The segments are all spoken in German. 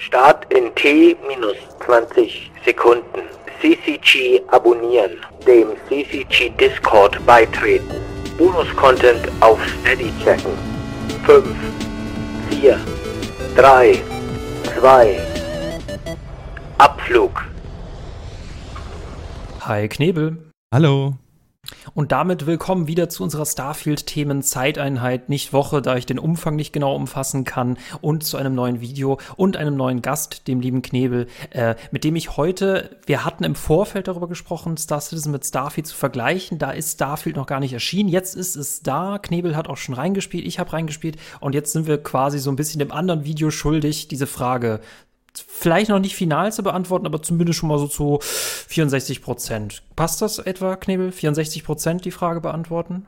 Start in T minus 20 Sekunden. CCG abonnieren. Dem CCG Discord beitreten. Bonus-Content auf Steady checken. 5, 4, 3, 2, Abflug. Hi Knebel. Hallo. Und damit willkommen wieder zu unserer Starfield-Themen Zeiteinheit, nicht Woche, da ich den Umfang nicht genau umfassen kann, und zu einem neuen Video und einem neuen Gast, dem lieben Knebel, äh, mit dem ich heute, wir hatten im Vorfeld darüber gesprochen, Star Citizen mit Starfield zu vergleichen. Da ist Starfield noch gar nicht erschienen. Jetzt ist es da. Knebel hat auch schon reingespielt, ich habe reingespielt und jetzt sind wir quasi so ein bisschen dem anderen Video schuldig, diese Frage vielleicht noch nicht final zu beantworten, aber zumindest schon mal so zu 64 Prozent. Passt das etwa, Knebel? 64 Prozent die Frage beantworten?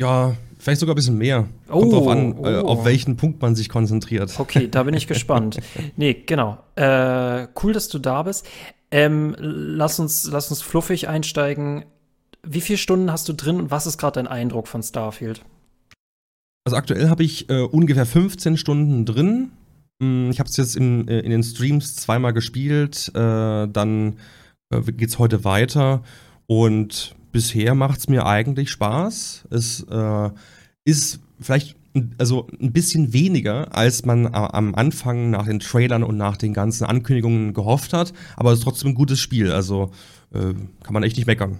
Ja, vielleicht sogar ein bisschen mehr. Oh, Kommt drauf an, äh, oh. auf welchen Punkt man sich konzentriert. Okay, da bin ich gespannt. Nee, genau. Äh, cool, dass du da bist. Ähm, lass, uns, lass uns fluffig einsteigen. Wie viele Stunden hast du drin und was ist gerade dein Eindruck von Starfield? Also aktuell habe ich äh, ungefähr 15 Stunden drin. Hm, Ich habe es jetzt in, äh, in den Streams zweimal gespielt. Äh, dann äh, geht's heute weiter. Und bisher macht es mir eigentlich Spaß. Es ist vielleicht also ein bisschen weniger, als man am Anfang nach den Trailern und nach den ganzen Ankündigungen gehofft hat. Aber es ist trotzdem ein gutes Spiel. Also kann man echt nicht meckern.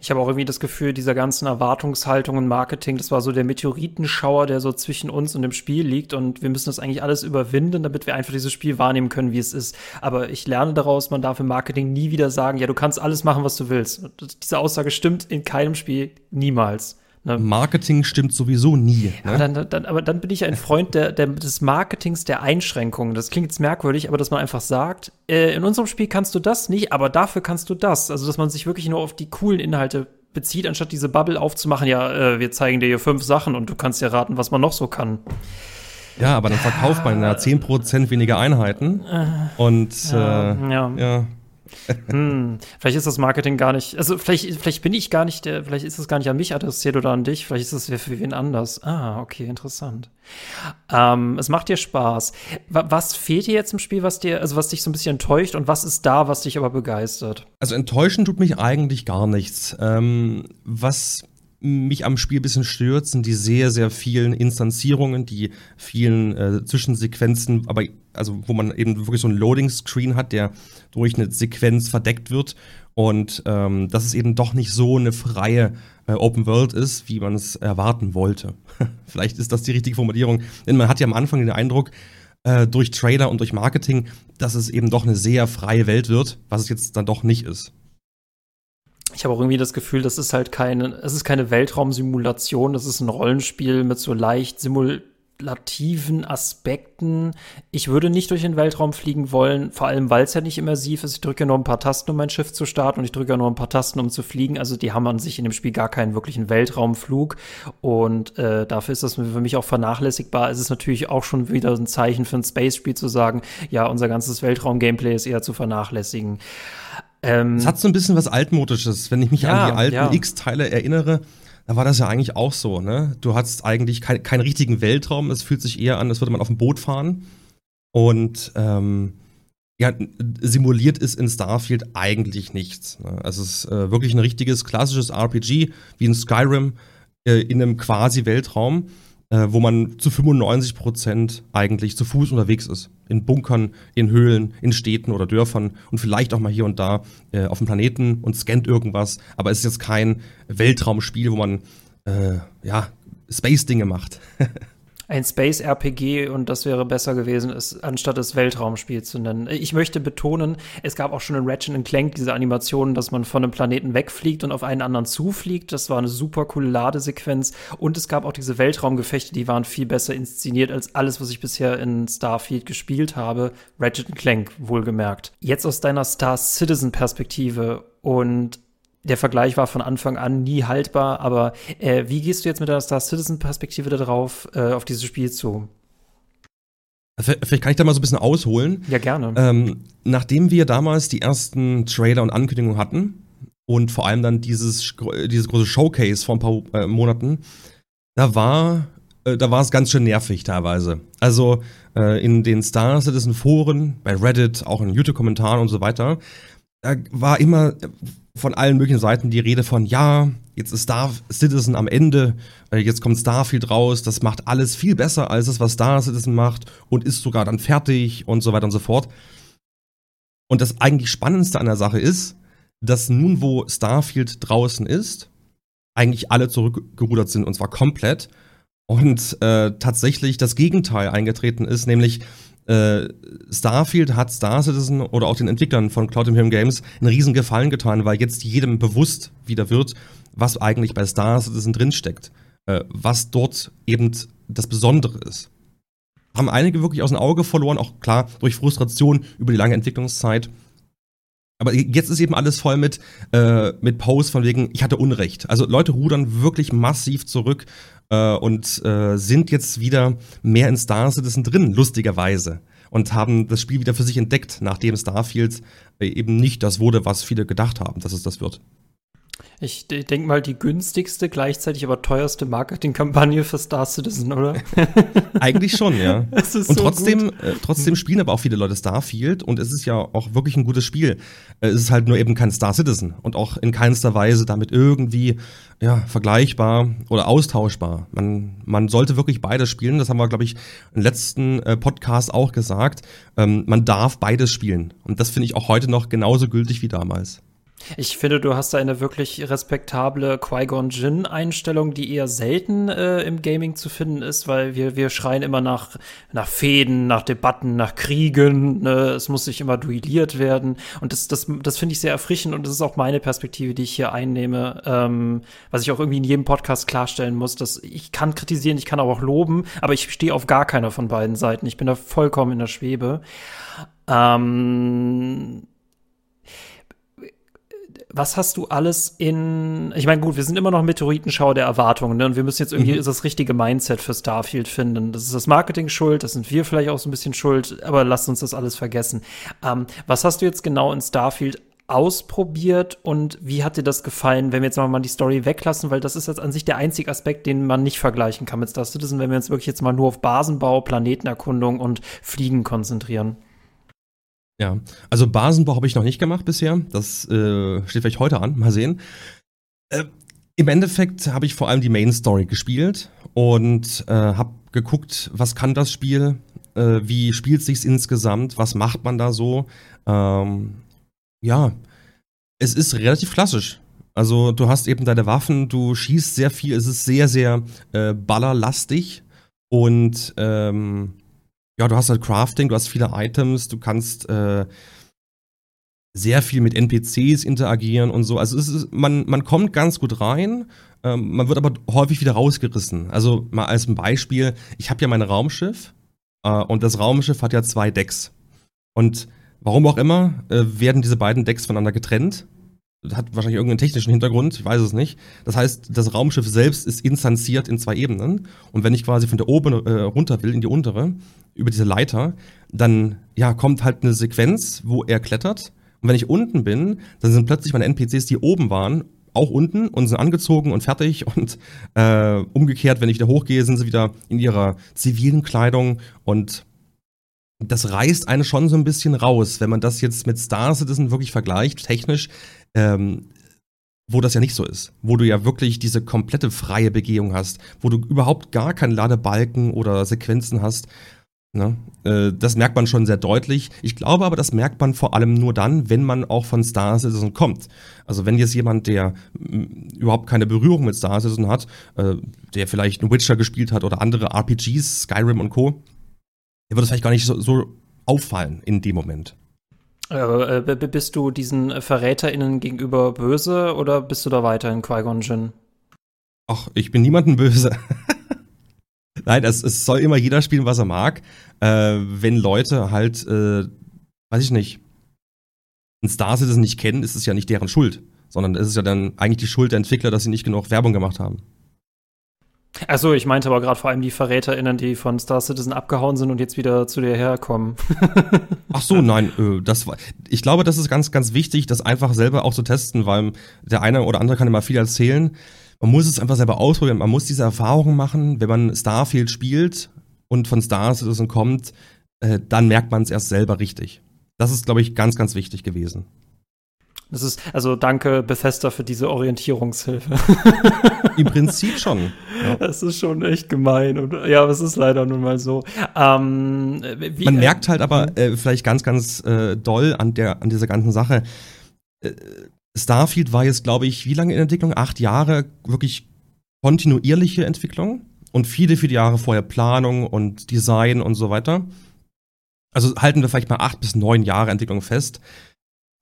Ich habe auch irgendwie das Gefühl, dieser ganzen Erwartungshaltung und Marketing, das war so der Meteoritenschauer, der so zwischen uns und dem Spiel liegt und wir müssen das eigentlich alles überwinden, damit wir einfach dieses Spiel wahrnehmen können, wie es ist. Aber ich lerne daraus, man darf im Marketing nie wieder sagen, ja, du kannst alles machen, was du willst. Und Diese Aussage stimmt in keinem Spiel niemals. Ne? Marketing stimmt sowieso nie. Aber Ne? dann, dann, aber dann bin ich ein Freund der, der, des Marketings der Einschränkungen. Das klingt jetzt merkwürdig, aber dass man einfach sagt, äh, in unserem Spiel kannst du das nicht, aber dafür kannst du das. Also, dass man sich wirklich nur auf die coolen Inhalte bezieht, anstatt diese Bubble aufzumachen, ja, äh, wir zeigen dir hier fünf Sachen und du kannst ja raten, was man noch so kann. Ja, aber dann verkauft man ja 10% weniger Einheiten. Und äh, ja. ja. Hm, vielleicht ist das Marketing gar nicht, also vielleicht, vielleicht bin ich gar nicht, der, vielleicht ist es gar nicht an mich adressiert oder an dich, vielleicht ist es für wen anders. Ah, okay, interessant. Ähm, es macht dir Spaß. Wa was fehlt dir jetzt im Spiel, was dir, also was dich so ein bisschen enttäuscht und was ist da, was dich aber begeistert? Also enttäuschen tut mich eigentlich gar nichts. Ähm, was mich am Spiel ein bisschen stört, sind die sehr, sehr vielen Instanzierungen, die vielen äh, Zwischensequenzen, aber also wo man eben wirklich so einen Loading-Screen hat, der durch eine Sequenz verdeckt wird und ähm, dass es eben doch nicht so eine freie äh, Open World ist, wie man es erwarten wollte. Vielleicht ist das die richtige Formulierung, denn man hat ja am Anfang den Eindruck, äh, durch Trailer und durch Marketing, dass es eben doch eine sehr freie Welt wird, was es jetzt dann doch nicht ist. Ich habe auch irgendwie das Gefühl, das ist halt keine, es ist keine Weltraumsimulation, das ist ein Rollenspiel mit so leicht simulativen Aspekten. Ich würde nicht durch den Weltraum fliegen wollen, vor allem weil es ja nicht immersiv ist. Ich drücke ja nur ein paar Tasten, um mein Schiff zu starten und ich drücke ja nur ein paar Tasten, um zu fliegen. Also die haben an sich in dem Spiel gar keinen wirklichen Weltraumflug und äh, dafür ist das für mich auch vernachlässigbar. Es ist natürlich auch schon wieder ein Zeichen für ein Space-Spiel zu sagen, ja, unser ganzes Weltraum-Gameplay ist eher zu vernachlässigen. Ähm, Es hat so ein bisschen was Altmodisches. Wenn ich mich Ja, an die alten ja. X-Teile erinnere, da war das ja eigentlich auch so, ne? Du hattest eigentlich kein, keinen richtigen Weltraum. Es fühlt sich eher an, als würde man auf dem Boot fahren. Und ähm, ja, simuliert ist in Starfield eigentlich nichts. Ne? Also es ist äh, wirklich ein richtiges klassisches RPG, wie in Skyrim, äh, in einem quasi Weltraum, äh, wo man zu 95 Prozent eigentlich zu Fuß unterwegs ist. In Bunkern, in Höhlen, in Städten oder Dörfern und vielleicht auch mal hier und da äh, auf dem Planeten und scannt irgendwas. Aber es ist jetzt kein Weltraumspiel, wo man äh, ja Space-Dinge macht. ein Space-RPG und das wäre besser gewesen, es anstatt es Weltraumspiel zu nennen. Ich möchte betonen, es gab auch schon in Ratchet Clank diese Animationen, dass man von einem Planeten wegfliegt und auf einen anderen zufliegt. Das war eine super coole Ladesequenz. Und es gab auch diese Weltraumgefechte, die waren viel besser inszeniert als alles, was ich bisher in Starfield gespielt habe. Ratchet Clank, wohlgemerkt. Jetzt aus deiner Star Citizen-Perspektive und der Vergleich war von Anfang an nie haltbar, aber äh, wie gehst du jetzt mit deiner Star Citizen-Perspektive darauf, äh, auf dieses Spiel zu? Vielleicht kann ich da mal so ein bisschen ausholen. Ja, gerne. Ähm, nachdem wir damals die ersten Trailer und Ankündigungen hatten und vor allem dann dieses, dieses große Showcase vor ein paar äh, Monaten, da war äh, da war es ganz schön nervig teilweise. Also äh, in den Star Citizen Foren, bei Reddit, auch in YouTube-Kommentaren und so weiter, da war immer von allen möglichen Seiten die Rede von, ja, jetzt ist Star Citizen am Ende, äh, jetzt kommt Starfield raus, das macht alles viel besser als das, was Star Citizen macht und ist sogar dann fertig und so weiter und so fort. Und das eigentlich Spannendste an der Sache ist, dass nun, wo Starfield draußen ist, eigentlich alle zurückgerudert sind und zwar komplett. Und äh, tatsächlich das Gegenteil eingetreten ist, nämlich äh, Starfield hat Star Citizen oder auch den Entwicklern von Cloud Imperium Games einen riesen Gefallen getan, weil jetzt jedem bewusst wieder wird, was eigentlich bei Star Citizen drinsteckt, äh, was dort eben das Besondere ist. Haben einige wirklich aus dem Auge verloren, auch klar durch Frustration über die lange Entwicklungszeit. Aber jetzt ist eben alles voll mit, äh, mit Posts von wegen, ich hatte Unrecht. Also Leute rudern wirklich massiv zurück äh, und äh, sind jetzt wieder mehr in Star Citizen drin, lustigerweise. Und haben das Spiel wieder für sich entdeckt, nachdem Starfield äh, eben nicht das wurde, was viele gedacht haben, dass es das wird. Ich denke mal, die günstigste, gleichzeitig aber teuerste Marketingkampagne für Star Citizen, oder? Eigentlich schon, ja. und so trotzdem, äh, trotzdem spielen aber auch viele Leute Starfield und es ist ja auch wirklich ein gutes Spiel. Äh, es ist halt nur eben kein Star Citizen und auch in keinster Weise damit irgendwie ja, vergleichbar oder austauschbar. Man, man sollte wirklich beides spielen. Das haben wir, glaube ich, im letzten äh, Podcast auch gesagt. Ähm, man darf beides spielen. Und das finde ich auch heute noch genauso gültig wie damals. Ich finde, du hast da eine wirklich respektable Qui-Gon Jinn-Einstellung, die eher selten äh, im Gaming zu finden ist, weil wir, wir schreien immer nach, nach Fäden, nach Debatten, nach Kriegen. Ne? Es muss sich immer duelliert werden. Und das, das, das finde ich sehr erfrischend und das ist auch meine Perspektive, die ich hier einnehme, ähm, was ich auch irgendwie in jedem Podcast klarstellen muss, dass ich kann kritisieren, ich kann aber auch loben, aber ich stehe auf gar keiner von beiden Seiten. Ich bin da vollkommen in der Schwebe. Ähm was hast du alles in. Ich meine, gut, wir sind immer noch Meteoritenschau der Erwartungen, ne? Und wir müssen jetzt irgendwie mhm. das richtige Mindset für Starfield finden. Das ist das Marketing schuld, das sind wir vielleicht auch so ein bisschen schuld, aber lasst uns das alles vergessen. Ähm, was hast du jetzt genau in Starfield ausprobiert und wie hat dir das gefallen, wenn wir jetzt mal die Story weglassen, weil das ist jetzt an sich der einzige Aspekt, den man nicht vergleichen kann mit Star Citizen, wenn wir uns wirklich jetzt mal nur auf Basenbau, Planetenerkundung und Fliegen konzentrieren. Ja, also Basenbau habe ich noch nicht gemacht bisher. Das äh, steht vielleicht heute an. Mal sehen. Äh, Im Endeffekt habe ich vor allem die Main Story gespielt und äh, habe geguckt, was kann das Spiel, äh, wie spielt sich's insgesamt, was macht man da so. Ähm, ja, es ist relativ klassisch. Also du hast eben deine Waffen, du schießt sehr viel, es ist sehr, sehr äh, ballerlastig und ähm, ja, du hast halt Crafting, du hast viele Items, du kannst äh, sehr viel mit NPCs interagieren und so. Also ist, man, man kommt ganz gut rein, ähm, man wird aber häufig wieder rausgerissen. Also mal als ein Beispiel, ich habe ja mein Raumschiff äh, und das Raumschiff hat ja zwei Decks. Und warum auch immer, äh, werden diese beiden Decks voneinander getrennt hat wahrscheinlich irgendeinen technischen Hintergrund, ich weiß es nicht. Das heißt, das Raumschiff selbst ist instanziert in zwei Ebenen. Und wenn ich quasi von der oben äh, runter will in die untere, über diese Leiter, dann ja, kommt halt eine Sequenz, wo er klettert. Und wenn ich unten bin, dann sind plötzlich meine NPCs, die oben waren, auch unten und sind angezogen und fertig. Und äh, umgekehrt, wenn ich wieder hochgehe, sind sie wieder in ihrer zivilen Kleidung und das reißt eine schon so ein bisschen raus, wenn man das jetzt mit Star Citizen wirklich vergleicht, technisch ähm, wo das ja nicht so ist, wo du ja wirklich diese komplette freie Begehung hast, wo du überhaupt gar keinen Ladebalken oder Sequenzen hast. Ne? Äh, das merkt man schon sehr deutlich. Ich glaube aber, das merkt man vor allem nur dann, wenn man auch von Star Citizen kommt. Also wenn jetzt jemand, der überhaupt keine Berührung mit Star Citizen hat, äh, der vielleicht einen Witcher gespielt hat oder andere RPGs, Skyrim und Co., der wird es vielleicht gar nicht so, so auffallen in dem Moment. Äh, bist du diesen VerräterInnen gegenüber böse oder bist du da weiterhin Qui-Gon Jinn? Ach, ich bin niemandem böse. Nein, es, es, soll immer jeder spielen, was er mag. Äh, wenn Leute halt, äh, weiß ich nicht, ein Star Citizen nicht kennen, ist es ja nicht deren Schuld, sondern es ist ja dann eigentlich die Schuld der Entwickler, dass sie nicht genug Werbung gemacht haben. Achso, ich meinte aber gerade vor allem die VerräterInnen, die von Star Citizen abgehauen sind und jetzt wieder zu dir herkommen. Ach so, nein, äh, das war, ich glaube, das ist ganz, ganz wichtig, das einfach selber auch zu testen, weil der eine oder andere kann immer viel erzählen. man muss es einfach selber ausprobieren. Man muss diese Erfahrung machen, wenn man Starfield spielt und von Star Citizen kommt, äh, dann merkt man es erst selber richtig. Das ist, glaube ich, ganz, ganz wichtig gewesen. Das ist, also danke Bethesda für diese Orientierungshilfe. Im Prinzip schon. Ja. Das ist schon echt gemein. Und, ja, aber es ist leider nun mal so. Ähm, wie, Man merkt halt aber mhm. äh, vielleicht ganz, ganz äh, doll an, der, an dieser ganzen Sache. Äh, Starfield war jetzt, glaube ich, wie lange in Entwicklung? Acht Jahre wirklich kontinuierliche Entwicklung und viele, viele Jahre vorher Planung und Design und so weiter. Also halten wir vielleicht mal acht bis neun Jahre Entwicklung fest.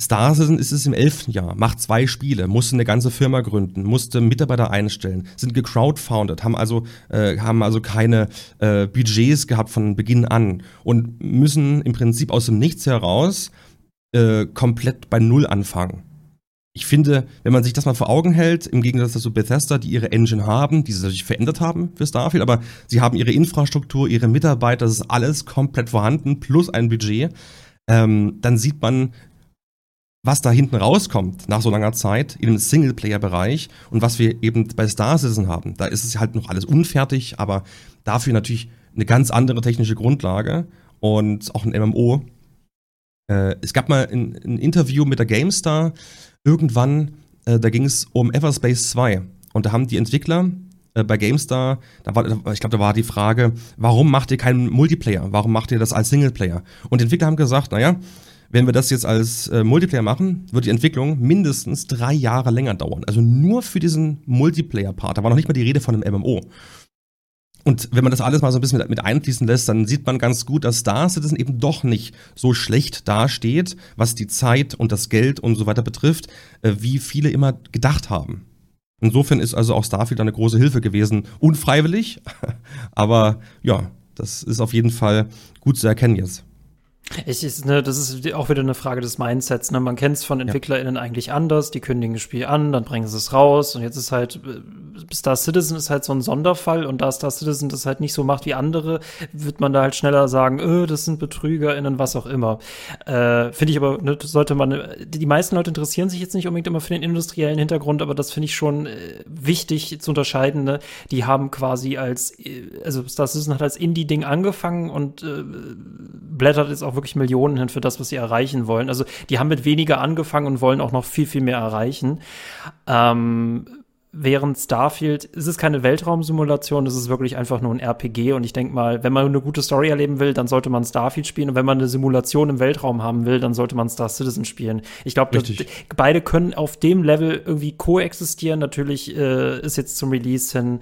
Star Citizen ist es im elften Jahr, macht zwei Spiele, musste eine ganze Firma gründen, musste Mitarbeiter einstellen, sind gecrowdfounded, haben also, äh, haben also keine äh, Budgets gehabt von Beginn an und müssen im Prinzip aus dem Nichts heraus äh, komplett bei Null anfangen. Ich finde, wenn man sich das mal vor Augen hält, im Gegensatz zu Bethesda, die ihre Engine haben, die sie sich verändert haben für Starfield, aber sie haben ihre Infrastruktur, ihre Mitarbeiter, das ist alles komplett vorhanden, plus ein Budget, ähm, dann sieht man, was da hinten rauskommt nach so langer Zeit in dem Singleplayer-Bereich und was wir eben bei Star Citizen haben. Da ist es halt noch alles unfertig, aber dafür natürlich eine ganz andere technische Grundlage und auch ein MMO. Äh, es gab mal ein, ein, Interview mit der GameStar irgendwann, äh, da ging es um Everspace 2 und da haben die Entwickler äh, bei GameStar, da war, ich glaube, da war die Frage, warum macht ihr keinen Multiplayer? Warum macht ihr das als Singleplayer? Und die Entwickler haben gesagt, naja, wenn wir das jetzt als äh, Multiplayer machen, wird die Entwicklung mindestens drei Jahre länger dauern. Also nur für diesen Multiplayer-Part. Da war noch nicht mal die Rede von einem MMO. Und wenn man das alles mal so ein bisschen mit, mit, einfließen lässt, dann sieht man ganz gut, dass Star Citizen eben doch nicht so schlecht dasteht, was die Zeit und das Geld und so weiter betrifft, äh, wie viele immer gedacht haben. Insofern ist also auch Starfield eine große Hilfe gewesen. Unfreiwillig, aber ja, das ist auf jeden Fall gut zu erkennen jetzt. Ich, ist, ne, das ist auch wieder eine Frage des Mindsets. Ne? Man kennt es von EntwicklerInnen ja. eigentlich anders. Die kündigen das Spiel an, dann bringen sie es raus. Und jetzt ist halt, äh, Star Citizen ist halt so ein Sonderfall. Und da Star Citizen das halt nicht so macht wie andere, wird man da halt schneller sagen, öh, das sind BetrügerInnen, was auch immer. Äh, finde ich aber, ne, sollte man, die meisten Leute interessieren sich jetzt nicht unbedingt immer für den industriellen Hintergrund, aber das finde ich schon äh, wichtig zu unterscheiden. Ne? Die haben quasi als, äh, also Star Citizen hat als Indie-Ding angefangen und äh, blättert jetzt auch wirklich wirklich Millionen hin für das, was sie erreichen wollen. Also die haben mit weniger angefangen und wollen auch noch viel, viel mehr erreichen. Ähm, während Starfield ist es keine Weltraumsimulation, es ist wirklich einfach nur ein RPG und ich denke mal, wenn man eine gute Story erleben will, dann sollte man Starfield spielen und wenn man eine Simulation im Weltraum haben will, dann sollte man Star Citizen spielen. Ich glaube, beide können auf dem Level irgendwie koexistieren. Natürlich äh, ist jetzt zum Release hin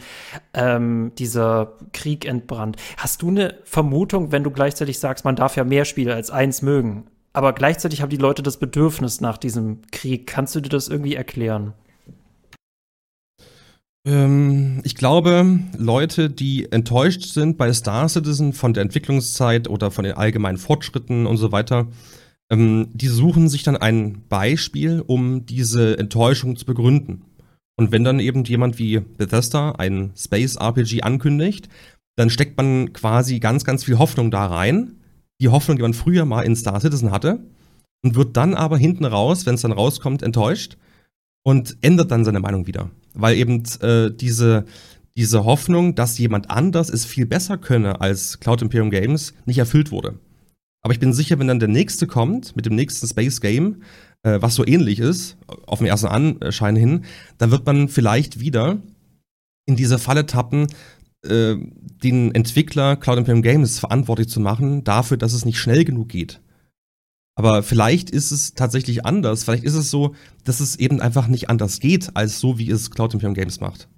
ähm, dieser Krieg entbrannt. Hast du eine Vermutung, wenn du gleichzeitig sagst, man darf ja mehr Spiele als eins mögen, aber gleichzeitig haben die Leute das Bedürfnis nach diesem Krieg. Kannst du dir das irgendwie erklären? Ähm, ich glaube, Leute, die enttäuscht sind bei Star Citizen von der Entwicklungszeit oder von den allgemeinen Fortschritten und so weiter, ähm, die suchen sich dann ein Beispiel, um diese Enttäuschung zu begründen. Und wenn dann eben jemand wie Bethesda ein Space RPG ankündigt, dann steckt man quasi ganz, ganz viel Hoffnung da rein. Die Hoffnung, die man früher mal in Star Citizen hatte. Und wird dann aber hinten raus, wenn es dann rauskommt, enttäuscht und ändert dann seine Meinung wieder weil eben äh, diese, diese Hoffnung, dass jemand anders es viel besser könne als Cloud Imperium Games, nicht erfüllt wurde. Aber ich bin sicher, wenn dann der nächste kommt, mit dem nächsten Space Game, äh, was so ähnlich ist, auf den ersten Anschein hin, dann wird man vielleicht wieder in diese Falle tappen, äh, den Entwickler Cloud Imperium Games verantwortlich zu machen dafür, dass es nicht schnell genug geht. Aber vielleicht ist es tatsächlich anders. Vielleicht ist es so, dass es eben einfach nicht anders geht, als so, wie es Cloud Champion Games macht.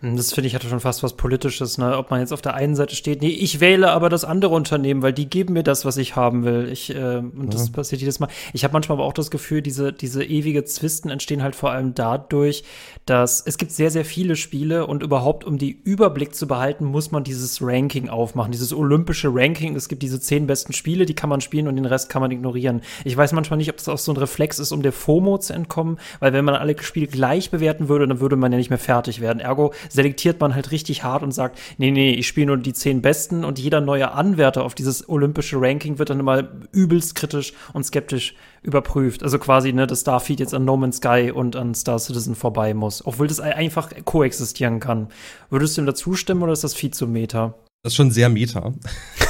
Hm, das finde ich hatte schon fast was Politisches, ne? Ob man jetzt auf der einen Seite steht, nee, ich wähle aber das andere Unternehmen, weil die geben mir das, was ich haben will. Ich, äh, und ja. das passiert jedes Mal. Ich habe manchmal aber auch das Gefühl, diese, diese ewige Zwisten entstehen halt vor allem dadurch, dass es gibt sehr, sehr viele Spiele und überhaupt, um die Überblick zu behalten, muss man dieses Ranking aufmachen, dieses olympische Ranking. Es gibt diese zehn besten Spiele, die kann man spielen und den Rest kann man ignorieren. Ich weiß manchmal nicht, ob das auch so ein Reflex ist, um der FOMO zu entkommen, weil wenn man alle Spiele gleich bewerten würde, dann würde man ja nicht mehr fertig werden. Ergo selektiert man halt richtig hart und sagt, nee, nee, ich spiele nur die zehn Besten und jeder neue Anwärter auf dieses olympische Ranking wird dann immer übelst kritisch und skeptisch überprüft. Also quasi, ne, dass Starfield jetzt an No Man's Sky und an Star Citizen vorbei muss, obwohl das einfach koexistieren kann. Würdest du ihm dazu stimmen oder ist das viel zu Meta? Das ist schon sehr Meta.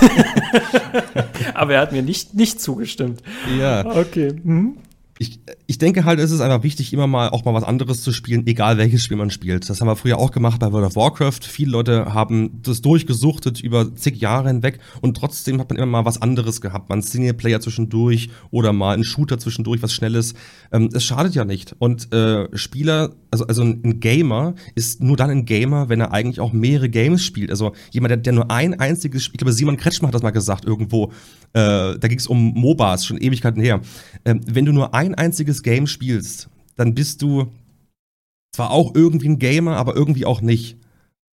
Aber er hat mir nicht, nicht zugestimmt. Ja. Okay. Mhm ich, ich denke halt, es ist einfach wichtig, immer mal auch mal was anderes zu spielen, egal welches Spiel man spielt. Das haben wir früher auch gemacht bei World of Warcraft. Viele Leute haben das durchgesuchtet über zig Jahre hinweg und trotzdem hat man immer mal was anderes gehabt. Man Singleplayer zwischendurch oder mal ein Shooter zwischendurch, was Schnelles. Ähm, es schadet ja nicht. Und äh, Spieler, also, also ein Gamer ist nur dann ein Gamer, wenn er eigentlich auch mehrere Games spielt. Also jemand, der, der nur ein einziges Spiel, ich glaube, Simon Kretschmer hat das mal gesagt irgendwo, äh, da ging es um MOBAs, schon Ewigkeiten her. Ähm, wenn du nur ein einziges Game spielst, dann bist du zwar auch irgendwie ein Gamer, aber irgendwie auch nicht.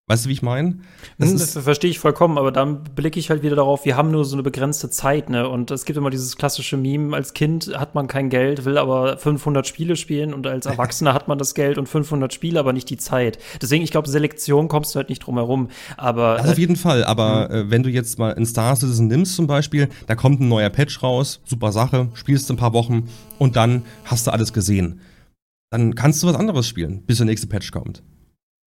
Weißt du, wie ich meine? Das, hm, das verstehe ich vollkommen, aber dann blicke ich halt wieder darauf, wir haben nur so eine begrenzte Zeit, ne? Und es gibt immer dieses klassische Meme, als Kind hat man kein Geld, will aber 500 Spiele spielen und als Erwachsener hat man das Geld und 500 Spiele, aber nicht die Zeit. Deswegen, ich glaube, Selektion kommst du halt nicht drum herum, aber. Das auf jeden Fall, aber äh, wenn du jetzt mal in Star Citizen nimmst zum Beispiel, da kommt ein neuer Patch raus, super Sache, spielst ein paar Wochen und dann hast du alles gesehen. Dann kannst du was anderes spielen, bis der nächste Patch kommt.